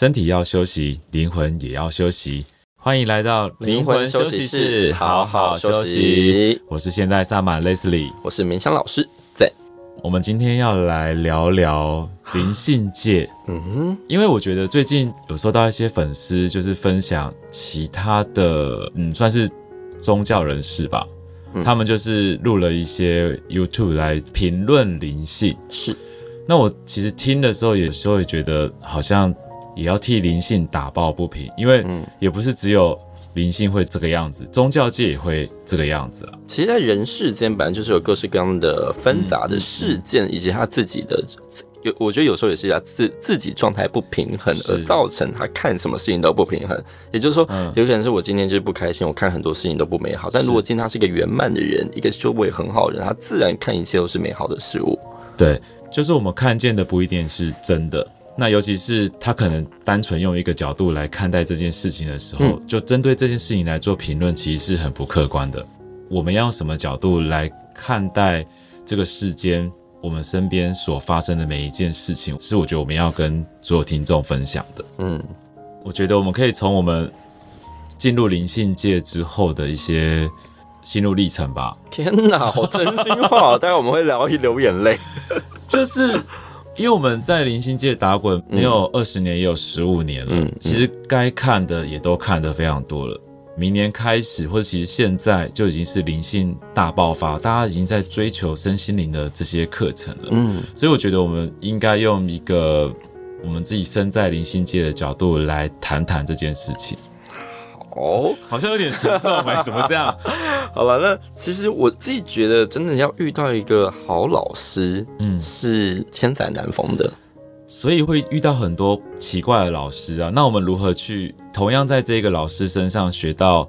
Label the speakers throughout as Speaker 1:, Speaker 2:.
Speaker 1: 身体要休息，灵魂也要休息。欢迎来到灵魂休息室，好好休息。我是现代萨满 Leslie，
Speaker 2: 我是明香老师。在
Speaker 1: 我们今天要来聊聊灵性界。嗯哼，因为我觉得最近有收到一些粉丝，就是分享其他的，嗯，算是宗教人士吧。嗯、他们就是录了一些 YouTube 来评论灵性。
Speaker 2: 是，
Speaker 1: 那我其实听的时候，有时候也觉得好像。也要替灵性打抱不平，因为也不是只有灵性会这个样子，宗教界也会这个样子啊。
Speaker 2: 其实，在人世间本来就是有各式各样的纷杂的事件，以及他自己的有，我觉得有时候也是他自自己状态不平衡而造成他看什么事情都不平衡。也就是说，有可能是我今天就是不开心，我看很多事情都不美好。但如果今天他是一个圆满的人，一个修为很好的人，他自然看一切都是美好的事物。
Speaker 1: 对，就是我们看见的不一定是真的。那尤其是他可能单纯用一个角度来看待这件事情的时候，嗯、就针对这件事情来做评论，其实是很不客观的。我们要用什么角度来看待这个世间，我们身边所发生的每一件事情，是我觉得我们要跟所有听众分享的。嗯，我觉得我们可以从我们进入灵性界之后的一些心路历程吧。
Speaker 2: 天哪，好真心话！待会我们会聊一流眼泪，
Speaker 1: 就是。因为我们在灵性界打滚，没有二十年，也有十五年了。嗯，其实该看的也都看得非常多了。明年开始，或者其实现在就已经是灵性大爆发，大家已经在追求身心灵的这些课程了。嗯，所以我觉得我们应该用一个我们自己身在灵性界的角度来谈谈这件事情。
Speaker 2: 哦，
Speaker 1: 好像有点沉重哎，怎么这样？
Speaker 2: 好了，那其实我自己觉得，真的要遇到一个好老师，嗯，是千载难逢的，
Speaker 1: 所以会遇到很多奇怪的老师啊。那我们如何去同样在这个老师身上学到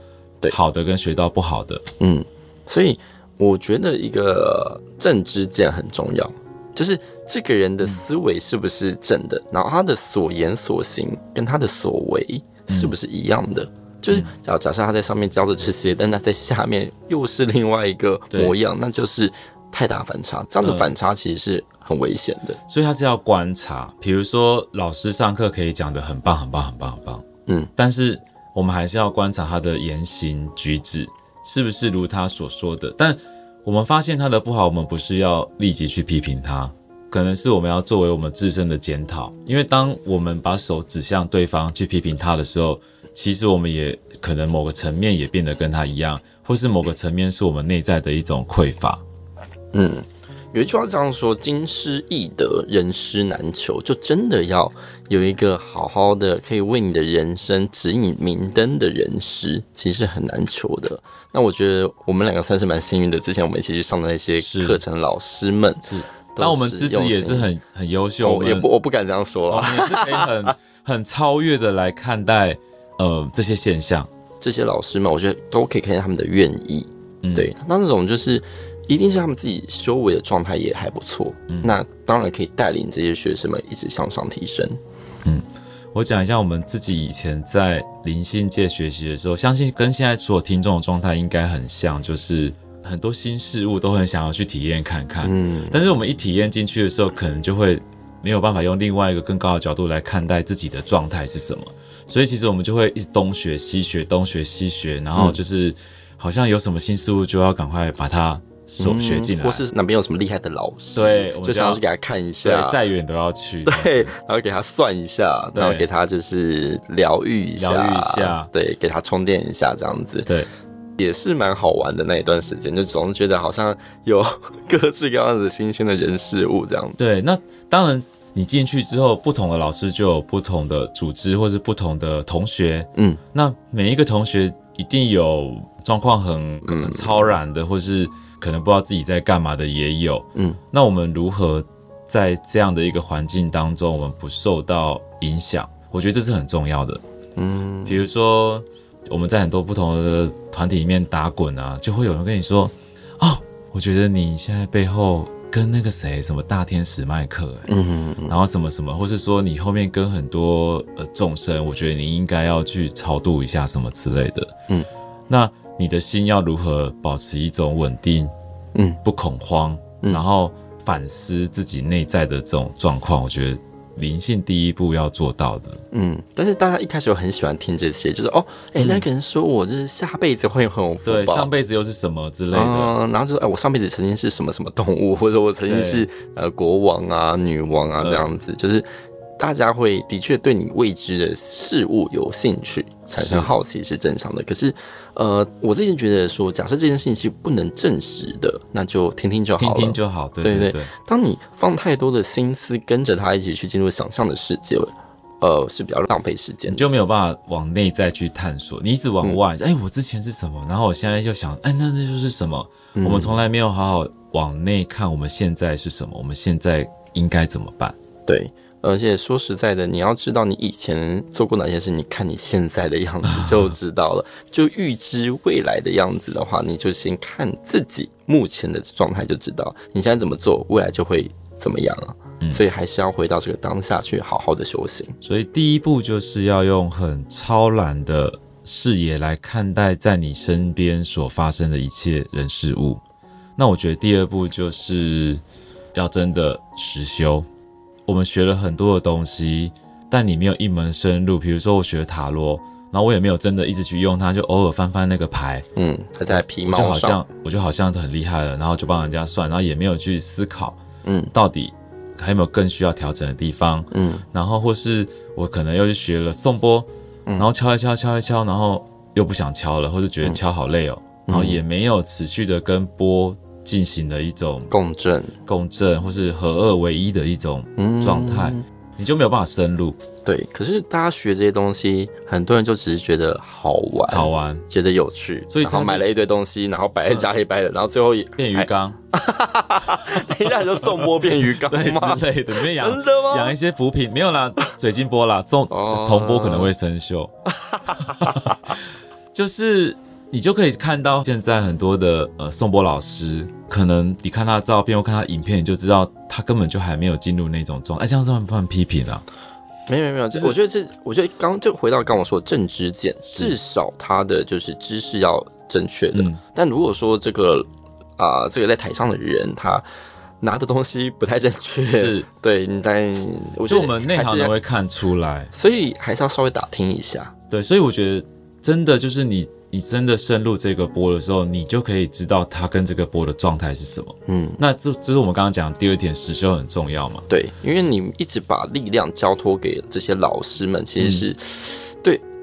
Speaker 1: 好的跟学到不好的？
Speaker 2: 嗯，所以我觉得一个正知见很重要，就是这个人的思维是不是正的，然后他的所言所行跟他的所为是不是一样的。就是假假设他在上面教的这些，但他在下面又是另外一个模样，那就是太大反差。这样的反差其实是很危险的，
Speaker 1: 所以他是要观察。比如说老师上课可以讲的很棒、很棒、很棒、很棒，嗯，但是我们还是要观察他的言行举止是不是如他所说的。但我们发现他的不好，我们不是要立即去批评他，可能是我们要作为我们自身的检讨。因为当我们把手指向对方去批评他的时候，其实我们也可能某个层面也变得跟他一样，或是某个层面是我们内在的一种匮乏。
Speaker 2: 嗯，有一句话这样说：“金师易得，人师难求。”就真的要有一个好好的可以为你的人生指引明灯的人师，其实是很难求的。那我觉得我们两个算是蛮幸运的，之前我们一起去上的那些课程，老师们是，
Speaker 1: 那我们自己也是很很优秀，
Speaker 2: 我也不我不敢这样说啊，
Speaker 1: 也是可以很 很超越的来看待。呃，这些现象，
Speaker 2: 这些老师们，我觉得都可以看见他们的愿意。嗯、对，那这种就是一定是他们自己修为的状态也还不错。嗯，那当然可以带领这些学生们一直向上提升。
Speaker 1: 嗯，我讲一下我们自己以前在灵性界学习的时候，相信跟现在所有听众的状态应该很像，就是很多新事物都很想要去体验看看。嗯，但是我们一体验进去的时候，可能就会没有办法用另外一个更高的角度来看待自己的状态是什么。所以其实我们就会一直东学西学，东学西学，然后就是好像有什么新事物就要赶快把它手学进来，
Speaker 2: 或是哪边有什么厉害的老师，
Speaker 1: 对，我
Speaker 2: 就想要去给他看一下，
Speaker 1: 再远都要去，
Speaker 2: 对，然后给他算一下，然后给他就是疗愈一下，疗愈一下，对，给他充电一下，这样子，
Speaker 1: 对，
Speaker 2: 也是蛮好玩的那一段时间，就总是觉得好像有 各式各样的新鲜的人事物这样。子，
Speaker 1: 对，那当然。你进去之后，不同的老师就有不同的组织，或是不同的同学。嗯，那每一个同学一定有状况很很超然的，或是可能不知道自己在干嘛的也有。嗯，那我们如何在这样的一个环境当中，我们不受到影响？我觉得这是很重要的。嗯，比如说我们在很多不同的团体里面打滚啊，就会有人跟你说：“哦，我觉得你现在背后。”跟那个谁什么大天使麦克，嗯嗯，然后什么什么，或是说你后面跟很多呃众生，我觉得你应该要去超度一下什么之类的，嗯，那你的心要如何保持一种稳定，嗯，不恐慌，然后反思自己内在的这种状况，我觉得灵性第一步要做到的。
Speaker 2: 嗯，但是大家一开始又很喜欢听这些，就是哦，哎、欸，那个人说我就是下辈子会很有福报，
Speaker 1: 对，上辈子又是什么之类的，
Speaker 2: 嗯、然后就说哎，我上辈子曾经是什么什么动物，或者我曾经是呃国王啊、女王啊这样子，就是。大家会的确对你未知的事物有兴趣，产生好奇是正常的。可是，呃，我自己觉得说，假设这件事情是不能证实的，那就听听就好了，
Speaker 1: 听听就好。对对对，对。
Speaker 2: 当你放太多的心思跟着他一起去进入想象的世界，呃，是比较浪费时间，
Speaker 1: 你就没有办法往内在去探索。你一直往外，哎、嗯欸，我之前是什么？然后我现在就想，哎、欸，那那就是什么？嗯、我们从来没有好好往内看，我们现在是什么？我们现在应该怎么办？
Speaker 2: 对。而且说实在的，你要知道你以前做过哪些事，你看你现在的样子就知道了。就预知未来的样子的话，你就先看自己目前的状态就知道，你现在怎么做，未来就会怎么样了。嗯，所以还是要回到这个当下去好好的修行。
Speaker 1: 所以第一步就是要用很超然的视野来看待在你身边所发生的一切人事物。那我觉得第二步就是要真的实修。我们学了很多的东西，但你没有一门深入。比如说，我学塔罗，然后我也没有真的一直去用它，就偶尔翻翻那个牌，
Speaker 2: 嗯，它在皮毛上，
Speaker 1: 就好像我就好像很厉害了，然后就帮人家算，然后也没有去思考，嗯，到底还有没有更需要调整的地方，嗯，然后或是我可能又去学了颂钵，然后敲一敲，敲一敲，然后又不想敲了，或是觉得敲好累哦，然后也没有持续的跟钵。进行的一种
Speaker 2: 共振、
Speaker 1: 共振，或是合二为一的一种状态，嗯，你就没有办法深入。
Speaker 2: 对，可是大家学这些东西，很多人就只是觉得好玩，好玩，觉得有趣，所以然后买了一堆东西，然后摆在家里摆的，然后最后也
Speaker 1: 变鱼缸，
Speaker 2: 等 一下就送波变鱼缸
Speaker 1: 对之类的，真的吗？养一些浮品没有啦，水晶波啦，铜铜波可能会生锈，就是。你就可以看到现在很多的呃颂钵老师，可能你看他的照片或看他影片，你就知道他根本就还没有进入那种状态。哎，这样算不算批评啊？
Speaker 2: 没有没有没有，就是我觉得是，我觉得刚就回到刚我说的正知见，至少他的就是知识要正确的。嗯、但如果说这个啊、呃，这个在台上的人他拿的东西不太正确，是对你在，我觉得我们内行人会看出来，所以还是要稍微打听一下。
Speaker 1: 对，所以我觉得真的就是你。你真的深入这个波的时候，你就可以知道它跟这个波的状态是什么。嗯，那这这是我们刚刚讲的第二点，实修很重要嘛？
Speaker 2: 对，因为你一直把力量交托给这些老师们，其实是、嗯、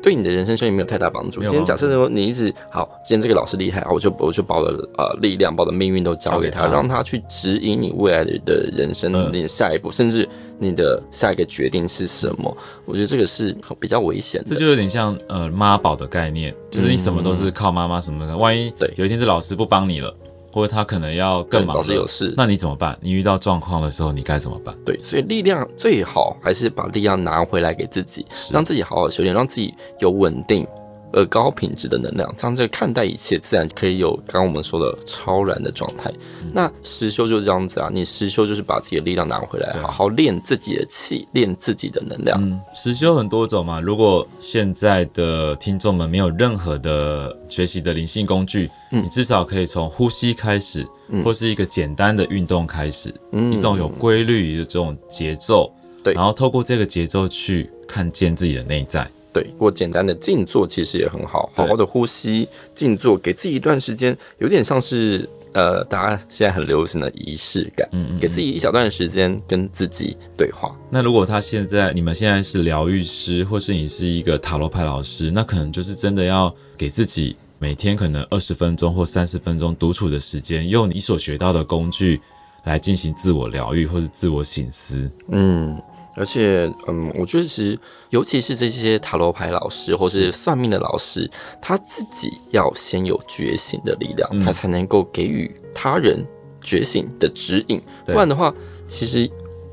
Speaker 2: 对。你的人生修行没有太大帮助。今天假设说你一直好，今天这个老师厉害，我就我就把我的呃力量，把我的命运都交给他，让他去指引你未来的人生，你的下一步，甚至你的下一个决定是什么？我觉得这个是比较危险的。
Speaker 1: 这就有点像呃妈宝的概念，就是你什么都是靠妈妈什么的，万一对有一天这老师不帮你了。或者他可能要更忙，老师有事，那你怎么办？你遇到状况的时候，你该怎么办？
Speaker 2: 对，所以力量最好还是把力量拿回来给自己，让自己好好修炼，让自己有稳定。而高品质的能量，这样在看待一切，自然可以有刚刚我们说的超然的状态。嗯、那实修就是这样子啊，你实修就是把自己的力量拿回来，好好练自己的气，练自己的能量。
Speaker 1: 嗯，实修很多种嘛。如果现在的听众们没有任何的学习的灵性工具，嗯、你至少可以从呼吸开始，嗯、或是一个简单的运动开始，嗯、一种有规律的这种节奏，对，然后透过这个节奏去看见自己的内在。
Speaker 2: 对，过简单的静坐其实也很好，好好的呼吸静坐，给自己一段时间，有点像是呃，大家现在很流行的仪式感，嗯，嗯，嗯，给自己一小段时间跟自己对话。
Speaker 1: 那如果他现在你们现在是疗愈师，或是你是一个塔罗牌老师，那可能就是真的要给自己每天可能二十分钟或三十分钟独处的时间，用你所学到的工具来进行自我疗愈或是自我醒思，
Speaker 2: 嗯。而且，嗯，我觉得其实，尤其是这些塔罗牌老师或是算命的老师，他自己要先有觉醒的力量，嗯、他才能够给予他人觉醒的指引。不然的话，其实。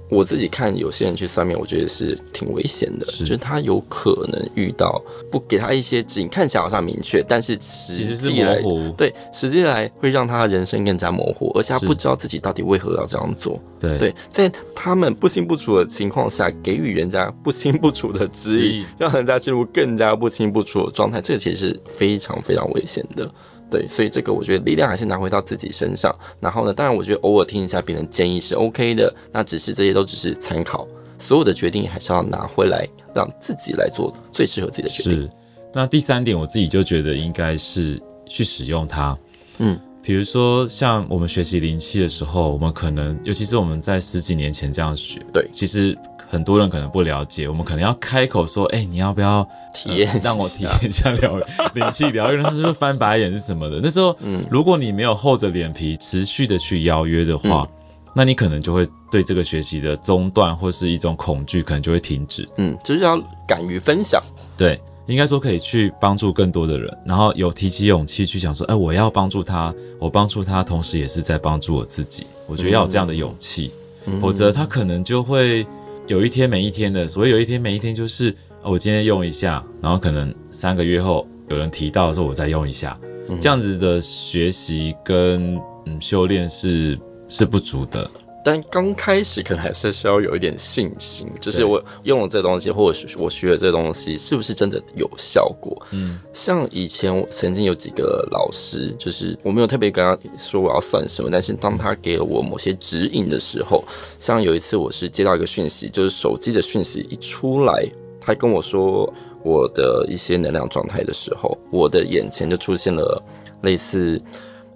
Speaker 2: 我自己看有些人去算命，我觉得是挺危险的，是就是他有可能遇到不给他一些指引，看起来好像明确，但是实际来对实际来会让他的人生更加模糊，而且他不知道自己到底为何要这样做。对对，在他们不清不楚的情况下，给予人家不清不楚的指引，让人家进入更加不清不楚的状态，这个其实是非常非常危险的。对，所以这个我觉得力量还是拿回到自己身上。然后呢，当然我觉得偶尔听一下别人建议是 OK 的，那只是这些都只是参考。所有的决定还是要拿回来，让自己来做最适合自己的决定。
Speaker 1: 是。那第三点，我自己就觉得应该是去使用它。嗯，比如说像我们学习灵气的时候，我们可能，尤其是我们在十几年前这样学，
Speaker 2: 对，
Speaker 1: 其实很多人可能不了解，我们可能要开口说，哎、欸，你要不要
Speaker 2: 体验、呃，让
Speaker 1: 我体验一下疗 灵气疗愈？他是不是翻白眼是什么的？那时候，嗯，如果你没有厚着脸皮持续的去邀约的话，嗯、那你可能就会对这个学习的中断或是一种恐惧，可能就会停止。
Speaker 2: 嗯，就是要敢于分享，
Speaker 1: 对。应该说可以去帮助更多的人，然后有提起勇气去想说，哎，我要帮助他，我帮助他，同时也是在帮助我自己。我觉得要有这样的勇气，嗯、否则他可能就会有一天没一天的。所谓有一天没一天，就是我今天用一下，然后可能三个月后有人提到的时候，我再用一下，这样子的学习跟嗯修炼是是不足的。
Speaker 2: 但刚开始可能还是需要有一点信心，就是我用了这东西，或者我学了这东西，是不是真的有效果？嗯，像以前我曾经有几个老师，就是我没有特别跟他说我要算什么，但是当他给了我某些指引的时候，像有一次我是接到一个讯息，就是手机的讯息一出来，他跟我说我的一些能量状态的时候，我的眼前就出现了类似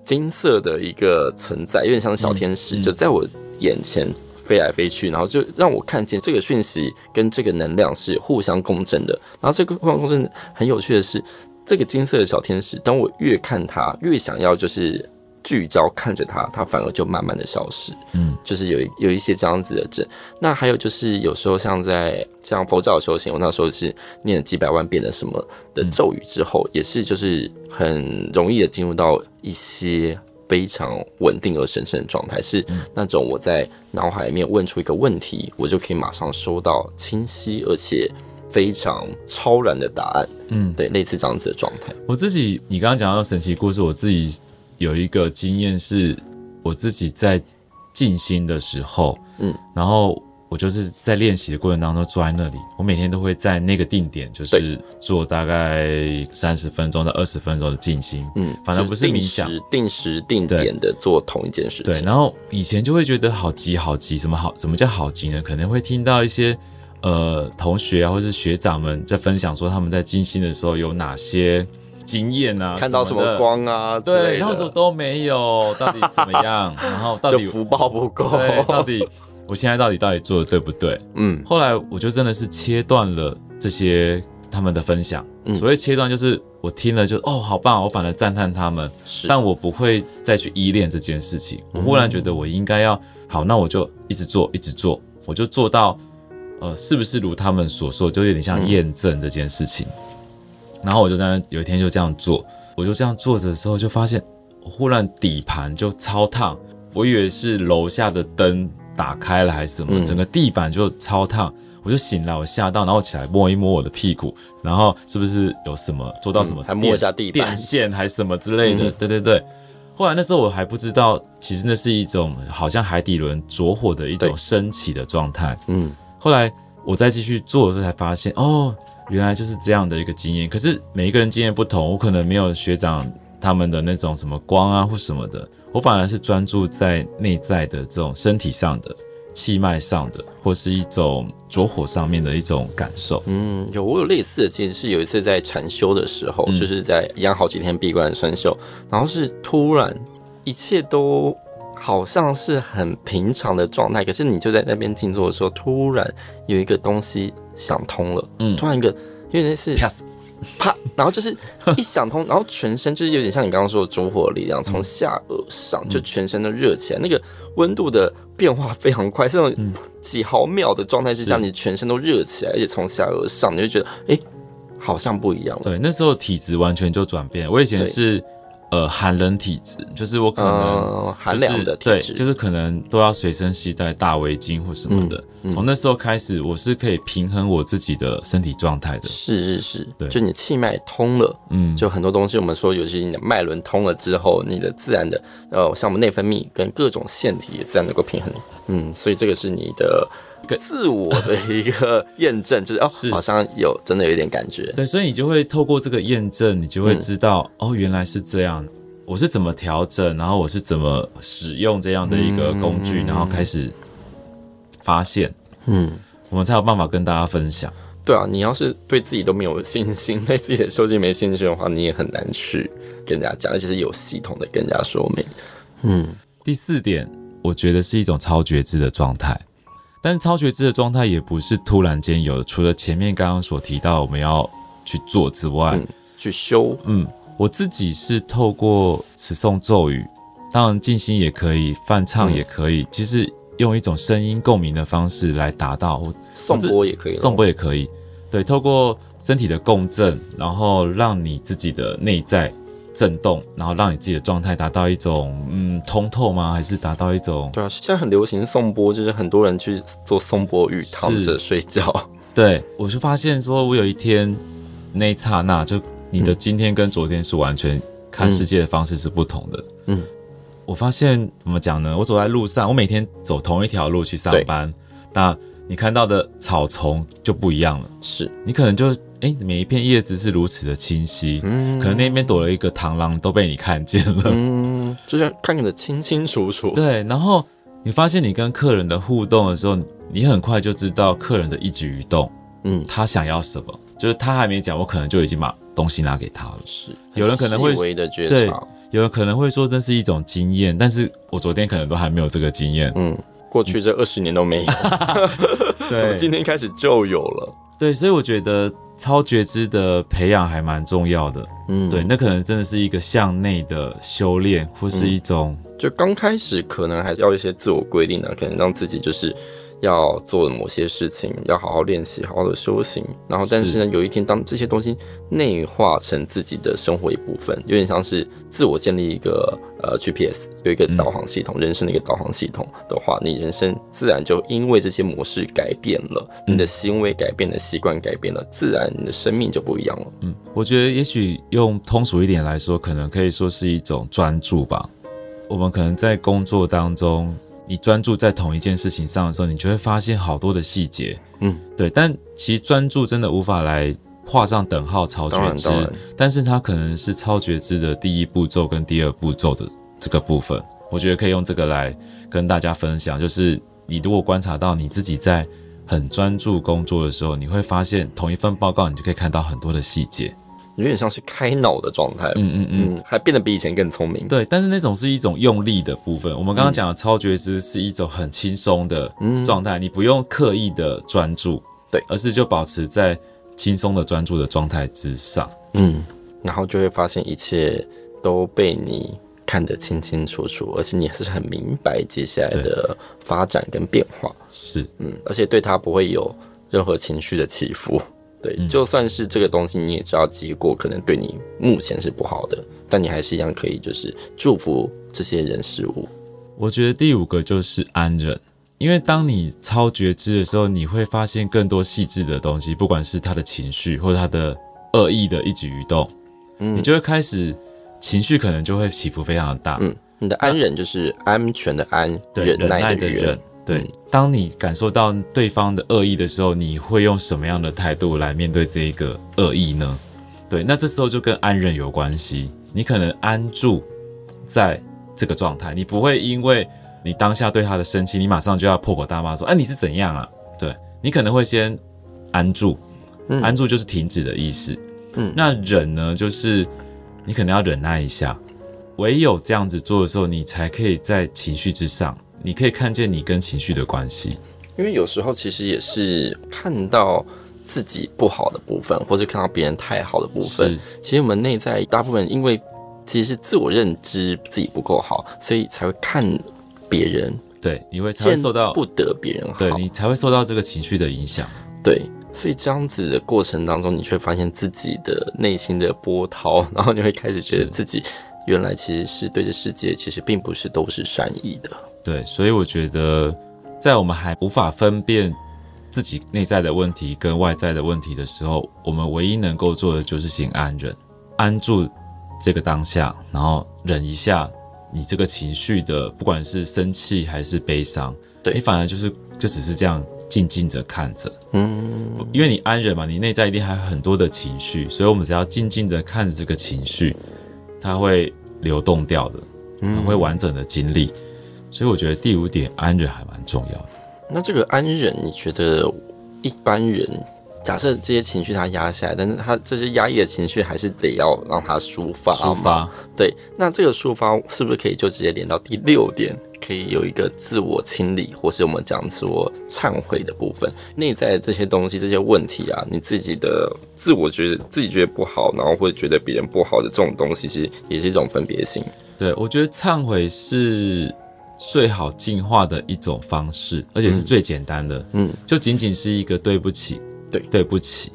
Speaker 2: 金色的一个存在，有点像小天使，就在我。眼前飞来飞去，然后就让我看见这个讯息跟这个能量是互相共振的。然后这个互相共振很有趣的是，这个金色的小天使，当我越看它，越想要就是聚焦看着它，它反而就慢慢的消失。嗯，就是有有一些这样子的症。那还有就是有时候像在像佛教的修行，我那时候是念了几百万遍的什么的咒语之后，也是就是很容易的进入到一些。非常稳定而神圣的状态，是那种我在脑海里面问出一个问题，我就可以马上收到清晰而且非常超然的答案。嗯，对，类似这样子的状态。
Speaker 1: 我自己，你刚刚讲到神奇故事，我自己有一个经验是，我自己在静心的时候，嗯，然后。我就是在练习的过程当中坐在那里，我每天都会在那个定点，就是做大概三十分钟到二十分钟的静心。嗯，反正不是冥想，
Speaker 2: 定时定点的做同一件事情。
Speaker 1: 对，然后以前就会觉得好急好急，什么好？什么叫好急呢？可能会听到一些呃同学啊，或是学长们在分享说他们在静心的时候有哪些经验啊，
Speaker 2: 看到什么光啊，
Speaker 1: 对，然后什么都没有，到底怎么样？然后到底
Speaker 2: 福报不够，
Speaker 1: 到底。我现在到底到底做的对不对？嗯，后来我就真的是切断了这些他们的分享。嗯，所谓切断就是我听了就哦，好棒，我反而赞叹他们，但我不会再去依恋这件事情。我忽然觉得我应该要好，那我就一直做，一直做，我就做到呃，是不是如他们所说，就有点像验证这件事情。然后我就在那有一天就这样做，我就这样做着的时候，就发现我忽然底盘就超烫，我以为是楼下的灯。打开了还是什么？整个地板就超烫，我就醒了，我吓到，然后起来摸一摸我的屁股，然后是不是有什么做到什么？
Speaker 2: 还摸一下地
Speaker 1: 板电线还是什么之类的？对对对。后来那时候我还不知道，其实那是一种好像海底轮着火的一种升起的状态。嗯。后来我再继续做的时候才发现，哦，原来就是这样的一个经验。可是每一个人经验不同，我可能没有学长他们的那种什么光啊或什么的。我反而是专注在内在的这种身体上的气脉上的，或是一种着火上面的一种感受。
Speaker 2: 嗯，有我有类似的，其实是有一次在禅修的时候，就是在一样好几天闭关的禅修，然后是突然一切都好像是很平常的状态，可是你就在那边静坐的时候，突然有一个东西想通了，嗯，突然一个因为那是。啪，然后就是一想通，然后全身就是有点像你刚刚说的烛火力量，从下而上就全身都热起来，那个温度的变化非常快，是那种几毫秒的状态之下，你全身都热起来，而且从下而上，你就觉得哎、欸，好像不一样了。
Speaker 1: 对，那时候体质完全就转变。我以前是。呃，寒冷体质，就是我可能、就是、
Speaker 2: 寒凉的体质，
Speaker 1: 对，就是可能都要随身携带大围巾或什么的。从、嗯嗯、那时候开始，我是可以平衡我自己的身体状态的。
Speaker 2: 是是是，对，就你气脉通了，嗯，就很多东西我们说，尤其你的脉轮通了之后，你的自然的，呃，像我们内分泌跟各种腺体也自然能够平衡。嗯，所以这个是你的。自我的一个验证，就是哦，是好像有真的有一点感觉。
Speaker 1: 对，所以你就会透过这个验证，你就会知道、嗯、哦，原来是这样。我是怎么调整，然后我是怎么使用这样的一个工具，嗯、然后开始发现。嗯，我们才有办法跟大家分享。
Speaker 2: 对啊，你要是对自己都没有信心，对自己的修行没信心的话，你也很难去跟人家讲，而且是有系统的跟人家说明。嗯，
Speaker 1: 第四点，我觉得是一种超觉知的状态，但是超觉知的状态也不是突然间有的，除了前面刚刚所提到我们要去做之外，
Speaker 2: 嗯、去修。
Speaker 1: 嗯，我自己是透过持诵咒语，当然静心也可以，泛唱也可以，嗯、其实用一种声音共鸣的方式来达到。
Speaker 2: 颂钵也可以，
Speaker 1: 颂钵也可以。对，透过身体的共振，然后让你自己的内在震动，然后让你自己的状态达到一种嗯通透吗？还是达到一种？
Speaker 2: 对啊，现在很流行颂钵，就是很多人去做颂钵浴，躺着睡觉。
Speaker 1: 对，我就发现说，我有一天那一刹那，就你的今天跟昨天是完全看世界的方式是不同的。嗯，我发现怎么讲呢？我走在路上，我每天走同一条路去上班，那。你看到的草丛就不一样了，
Speaker 2: 是
Speaker 1: 你可能就哎、欸，每一片叶子是如此的清晰，嗯，可能那边躲了一个螳螂都被你看见了，
Speaker 2: 嗯，就像看得清清楚楚。
Speaker 1: 对，然后你发现你跟客人的互动的时候，你很快就知道客人的一举一动，嗯，他想要什么，就是他还没讲，我可能就已经把东西拿给他了。
Speaker 2: 是，
Speaker 1: 有人可能
Speaker 2: 会的觉察，
Speaker 1: 对，有人可能会说这是一种经验，但是我昨天可能都还没有这个经验，
Speaker 2: 嗯。过去这二十年都没有，
Speaker 1: 对，
Speaker 2: 从今天开始就有了。
Speaker 1: 对，所以我觉得超觉知的培养还蛮重要的。嗯，对，那可能真的是一个向内的修炼，或是一种，
Speaker 2: 嗯、就刚开始可能还是要一些自我规定的，可能让自己就是。要做某些事情，要好好练习，好好的修行。然后，但是呢，有一天当这些东西内化成自己的生活一部分，有点像是自我建立一个呃 GPS，有一个导航系统，嗯、人生的一个导航系统的话，你人生自然就因为这些模式改变了，你的行为改变了，习惯改变了，自然你的生命就不一样了。
Speaker 1: 嗯，我觉得也许用通俗一点来说，可能可以说是一种专注吧。我们可能在工作当中。你专注在同一件事情上的时候，你就会发现好多的细节，嗯，对。但其实专注真的无法来画上等号，超觉知。但是它可能是超觉知的第一步骤跟第二步骤的这个部分，我觉得可以用这个来跟大家分享。就是你如果观察到你自己在很专注工作的时候，你会发现同一份报告，你就可以看到很多的细节。
Speaker 2: 有点像是开脑的状态，嗯嗯嗯，还变得比以前更聪明。
Speaker 1: 对，但是那种是一种用力的部分。我们刚刚讲的超觉知是一种很轻松的状态，你不用刻意的专注，对，而是就保持在轻松的专注的状态之上，
Speaker 2: 嗯，然后就会发现一切都被你看得清清楚楚，而且你还是很明白接下来的发展跟变化，
Speaker 1: 是，
Speaker 2: 嗯，而且对他不会有任何情绪的起伏。对，就算是这个东西，你也知道结果可能对你目前是不好的，但你还是一样可以就是祝福这些人事物。
Speaker 1: 我觉得第五个就是安忍，因为当你超觉知的时候，你会发现更多细致的东西，不管是他的情绪或者他的恶意的一举一动，嗯，你就会开始情绪可能就会起伏非常的大。
Speaker 2: 嗯，你的安忍就是安全的安，
Speaker 1: 对，
Speaker 2: 忍耐的忍。
Speaker 1: 对，当你感受到对方的恶意的时候，你会用什么样的态度来面对这一个恶意呢？对，那这时候就跟安忍有关系。你可能安住在这个状态，你不会因为你当下对他的生气，你马上就要破口大骂说：“哎，你是怎样啊？”对，你可能会先安住，安住就是停止的意思。嗯，那忍呢，就是你可能要忍耐一下，唯有这样子做的时候，你才可以在情绪之上。你可以看见你跟情绪的关系，
Speaker 2: 因为有时候其实也是看到自己不好的部分，或者看到别人太好的部分。其实我们内在大部分因为其实是自我认知自己不够好，所以才会看别人。
Speaker 1: 对，你会才会受到
Speaker 2: 不得别人好，
Speaker 1: 对你才会受到这个情绪的影响。
Speaker 2: 对，所以这样子的过程当中，你却发现自己的内心的波涛，然后你会开始觉得自己原来其实是对这世界其实并不是都是善意的。
Speaker 1: 对，所以我觉得，在我们还无法分辨自己内在的问题跟外在的问题的时候，我们唯一能够做的就是先安忍，安住这个当下，然后忍一下你这个情绪的，不管是生气还是悲伤，对，你反而就是就只是这样静静的看着，嗯，因为你安忍嘛，你内在一定还有很多的情绪，所以我们只要静静的看着这个情绪，它会流动掉的，嗯，会完整的经历。所以我觉得第五点安忍还蛮重要的。
Speaker 2: 那这个安忍，你觉得一般人。假设这些情绪他压下来，但是他这些压抑的情绪还是得要让他抒发。
Speaker 1: 抒发，
Speaker 2: 对。那这个抒发是不是可以就直接连到第六点，可以有一个自我清理，或是我们讲说忏悔的部分？内在这些东西、这些问题啊，你自己的自我觉得自己觉得不好，然后会觉得别人不好的这种东西，其实也是一种分别心。
Speaker 1: 对，我觉得忏悔是最好进化的一种方式，而且是最简单的。嗯，就仅仅是一个对不起。
Speaker 2: 对，
Speaker 1: 对不起，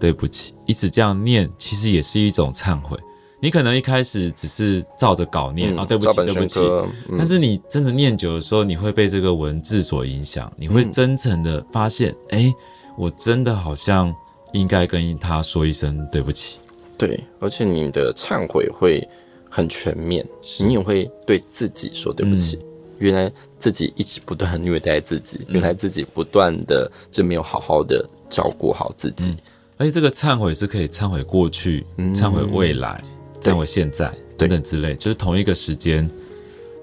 Speaker 1: 对不起，一直这样念，其实也是一种忏悔。你可能一开始只是照着稿念啊、对不起，对不起。嗯、但是你真的念久的时候，你会被这个文字所影响，你会真诚的发现，哎、嗯，我真的好像应该跟他说一声对不起。
Speaker 2: 对，而且你的忏悔会很全面，你也会对自己说对不起。嗯原来自己一直不断虐待自己，原来自己不断的就没有好好的照顾好自己，嗯、
Speaker 1: 而且这个忏悔是可以忏悔过去、忏悔未来、忏悔现在等等之类，就是同一个时间，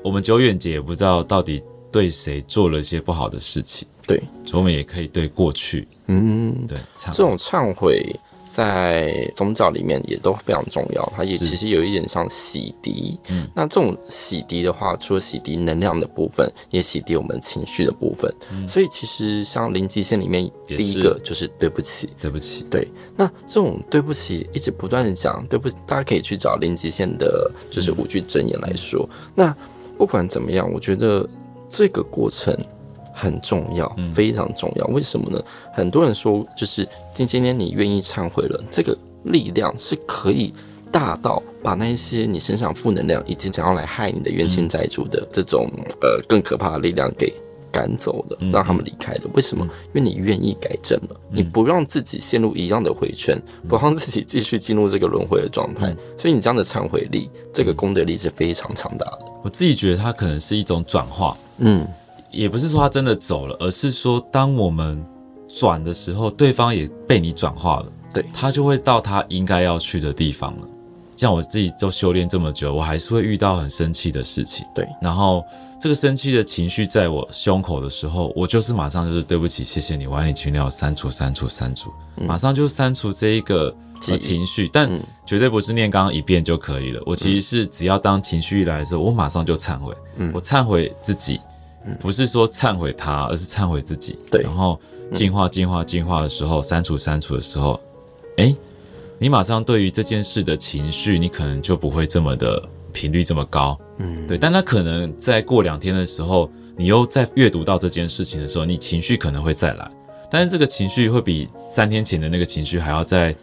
Speaker 1: 我们久远姐也不知道到底对谁做了一些不好的事情，
Speaker 2: 对，
Speaker 1: 所以我们也可以对过去，嗯，对，
Speaker 2: 这种忏悔。在宗教里面也都非常重要，它也其实有一点像洗涤。嗯，那这种洗涤的话，除了洗涤能量的部分，也洗涤我们情绪的部分。嗯，所以其实像零极限里面，第一个就是对不起，
Speaker 1: 对不起。
Speaker 2: 对，那这种对不起一直不断的讲对不起，大家可以去找零极限的，就是五句箴言来说。嗯，那不管怎么样，我觉得这个过程。很重要，非常重要。为什么呢？很多人说，就是今今天你愿意忏悔了，这个力量是可以大到把那些你身上负能量以及想要来害你的冤亲债主的这种呃更可怕的力量给赶走了，让他们离开了。为什么？因为你愿意改正了，你不让自己陷入一样的回圈，不让自己继续进入这个轮回的状态。所以你这样的忏悔力，这个功德力是非常强大的。
Speaker 1: 我自己觉得它可能是一种转化，嗯。也不是说他真的走了，而是说当我们转的时候，对方也被你转化了，
Speaker 2: 对，
Speaker 1: 他就会到他应该要去的地方了。像我自己都修炼这么久，我还是会遇到很生气的事情，
Speaker 2: 对。
Speaker 1: 然后这个生气的情绪在我胸口的时候，我就是马上就是对不起，谢谢你，我爱你，群聊删除删除删除，马上就删除这一个情绪，但绝对不是念刚刚一遍就可以了。我其实是只要当情绪一来的时候，我马上就忏悔，我忏悔自己。不是说忏悔他，而是忏悔自己。
Speaker 2: 对，
Speaker 1: 然后进化、进化、进化的时候，删除、删除的时候，哎，你马上对于这件事的情绪，你可能就不会这么的频率这么高。嗯，对。但他可能在过两天的时候，你又在阅读到这件事情的时候，你情绪可能会再来，但是这个情绪会比三天前的那个情绪还要再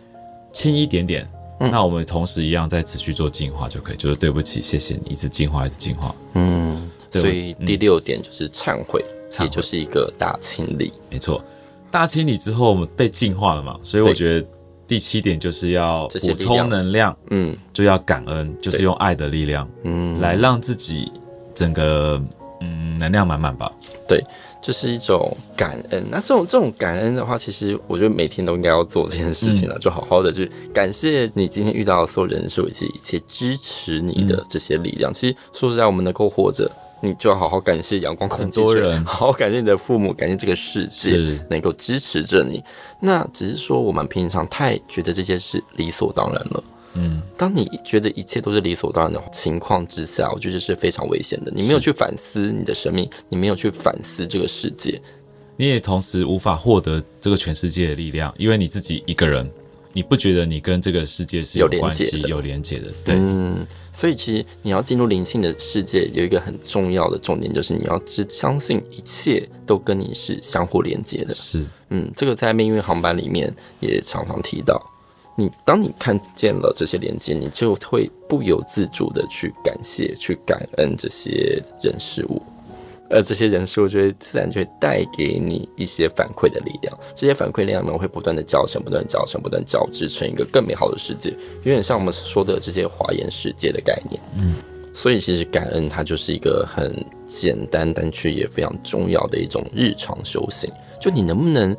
Speaker 1: 轻一点点。嗯，那我们同时一样在持续做进化就可以，就是对不起，谢谢你，一直进化，一直进化。
Speaker 2: 嗯。所以第六点就是忏悔，嗯、也就是一个大清理。
Speaker 1: 没错，大清理之后我们被净化了嘛，所以我觉得第七点就是要补充能量，嗯，就要感恩，就是用爱的力量，嗯，来让自己整个嗯能量满满吧。
Speaker 2: 对，就是一种感恩。那这种这种感恩的话，其实我觉得每天都应该要做这件事情了，嗯、就好好的去感谢你今天遇到的所有人事物以及一切支持你的这些力量。嗯、其实说实在，我们能够活着。你就要好好感谢阳光很多人，好好感谢你的父母，感谢这个世界能够支持着你。那只是说我们平常太觉得这些是理所当然了。嗯，当你觉得一切都是理所当然的情况之下，我觉得是非常危险的。你没有去反思你的生命，你没有去反思这个世界，
Speaker 1: 你也同时无法获得这个全世界的力量，因为你自己一个人。你不觉得你跟这个世界是有关系、有连接的？对，嗯，
Speaker 2: 所以其实你要进入灵性的世界，有一个很重要的重点，就是你要只相信一切都跟你是相互连接的。
Speaker 1: 是，
Speaker 2: 嗯，这个在命运航班里面也常常提到。你当你看见了这些连接，你就会不由自主的去感谢、去感恩这些人事物。而这些人事，我觉得自然就会带给你一些反馈的力量。这些反馈力量呢，会不断的交成，不断交成，不断交织成一个更美好的世界。有点像我们说的这些华严世界的概念。嗯，所以其实感恩它就是一个很简单，但却也非常重要的一种日常修行。就你能不能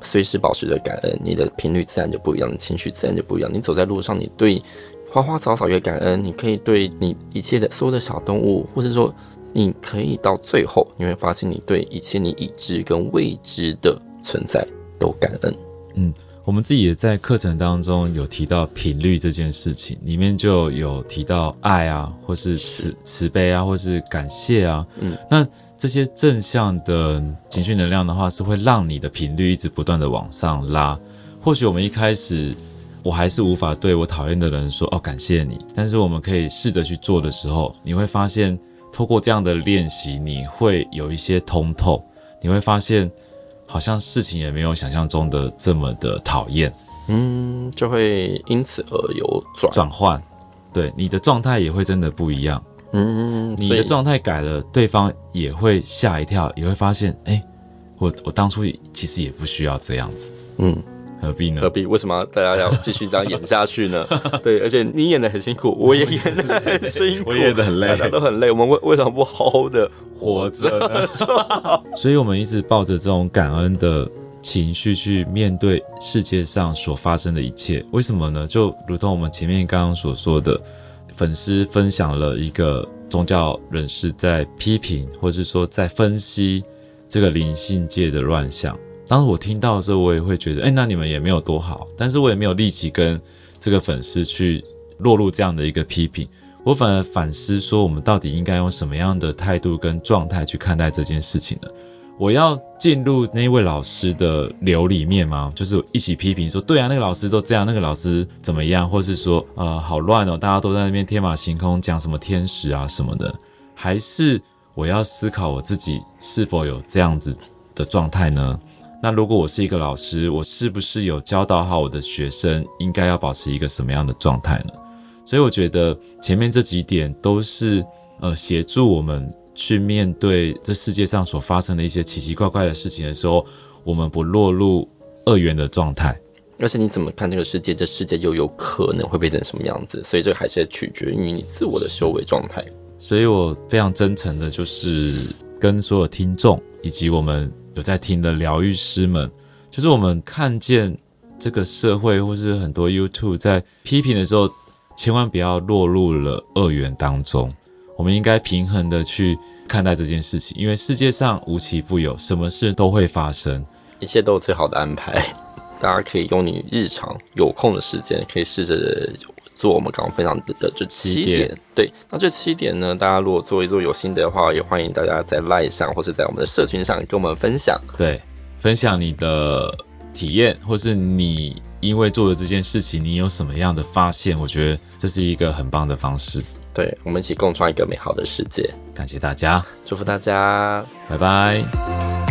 Speaker 2: 随时保持着感恩，你的频率自然就不一样，你情绪自然就不一样。你走在路上，你对花花草草也感恩，你可以对你一切的所有的小动物，或者说。你可以到最后，你会发现你对一切你已知跟未知的存在都感恩。
Speaker 1: 嗯，我们自己也在课程当中有提到频率这件事情，里面就有提到爱啊，或是慈慈悲啊，或是感谢啊。嗯，那这些正向的情绪能量的话，是会让你的频率一直不断的往上拉。或许我们一开始我还是无法对我讨厌的人说哦，感谢你，但是我们可以试着去做的时候，你会发现透过这样的练习，你会有一些通透，你会发现。好像事情也没有想象中的这么的讨厌，
Speaker 2: 嗯，就会因此而有转
Speaker 1: 转换，对，你的状态也会真的不一样，嗯，你的状态改了，对方也会吓一跳，也会发现，哎、欸，我我当初其实也不需要这样子，嗯。何必呢？
Speaker 2: 何必？为什么大家要继续这样演下去呢？对，而且你演的很辛苦，我也演的很辛苦，
Speaker 1: 我演的很累，
Speaker 2: 大家都很累。我们为为什么不好好的活着呢？
Speaker 1: 所以，我们一直抱着这种感恩的情绪去面对世界上所发生的一切。为什么呢？就如同我们前面刚刚所说的，粉丝分享了一个宗教人士在批评，或是说在分析这个灵性界的乱象。当时我听到的时候，我也会觉得，哎、那你们也没有多好，但是我也没有立即跟这个粉丝去落入这样的一个批评，我反而反思说，我们到底应该用什么样的态度跟状态去看待这件事情呢？我要进入那位老师的流里面吗？就是一起批评说，对啊，那个老师都这样，那个老师怎么样，或是说，呃，好乱哦，大家都在那边天马行空讲什么天使啊什么的，还是我要思考我自己是否有这样子的状态呢？那如果我是一个老师，我是不是有教导好我的学生，应该要保持一个什么样的状态呢？所以我觉得前面这几点都是呃协助我们去面对这世界上所发生的一些奇奇怪怪的事情的时候，我们不落入二元的状态。
Speaker 2: 而且你怎么看这个世界，这世界又有可能会变成什么样子？所以这还是取决于你自我的修为状态。
Speaker 1: 所以我非常真诚的，就是跟所有听众以及我们。有在听的疗愈师们，就是我们看见这个社会，或是很多 YouTube 在批评的时候，千万不要落入了二元当中。我们应该平衡的去看待这件事情，因为世界上无奇不有，什么事都会发生，
Speaker 2: 一切都有最好的安排。大家可以用你日常有空的时间，可以试着。做我们刚刚分享的这七点，点对，那这七点呢，大家如果做一做有心得的话，也欢迎大家在 LINE 上或是在我们的社群上跟我们分享，
Speaker 1: 对，分享你的体验，或是你因为做了这件事情，你有什么样的发现？我觉得这是一个很棒的方式，
Speaker 2: 对，我们一起共创一个美好的世界。
Speaker 1: 感谢大家，
Speaker 2: 祝福大家，
Speaker 1: 拜拜。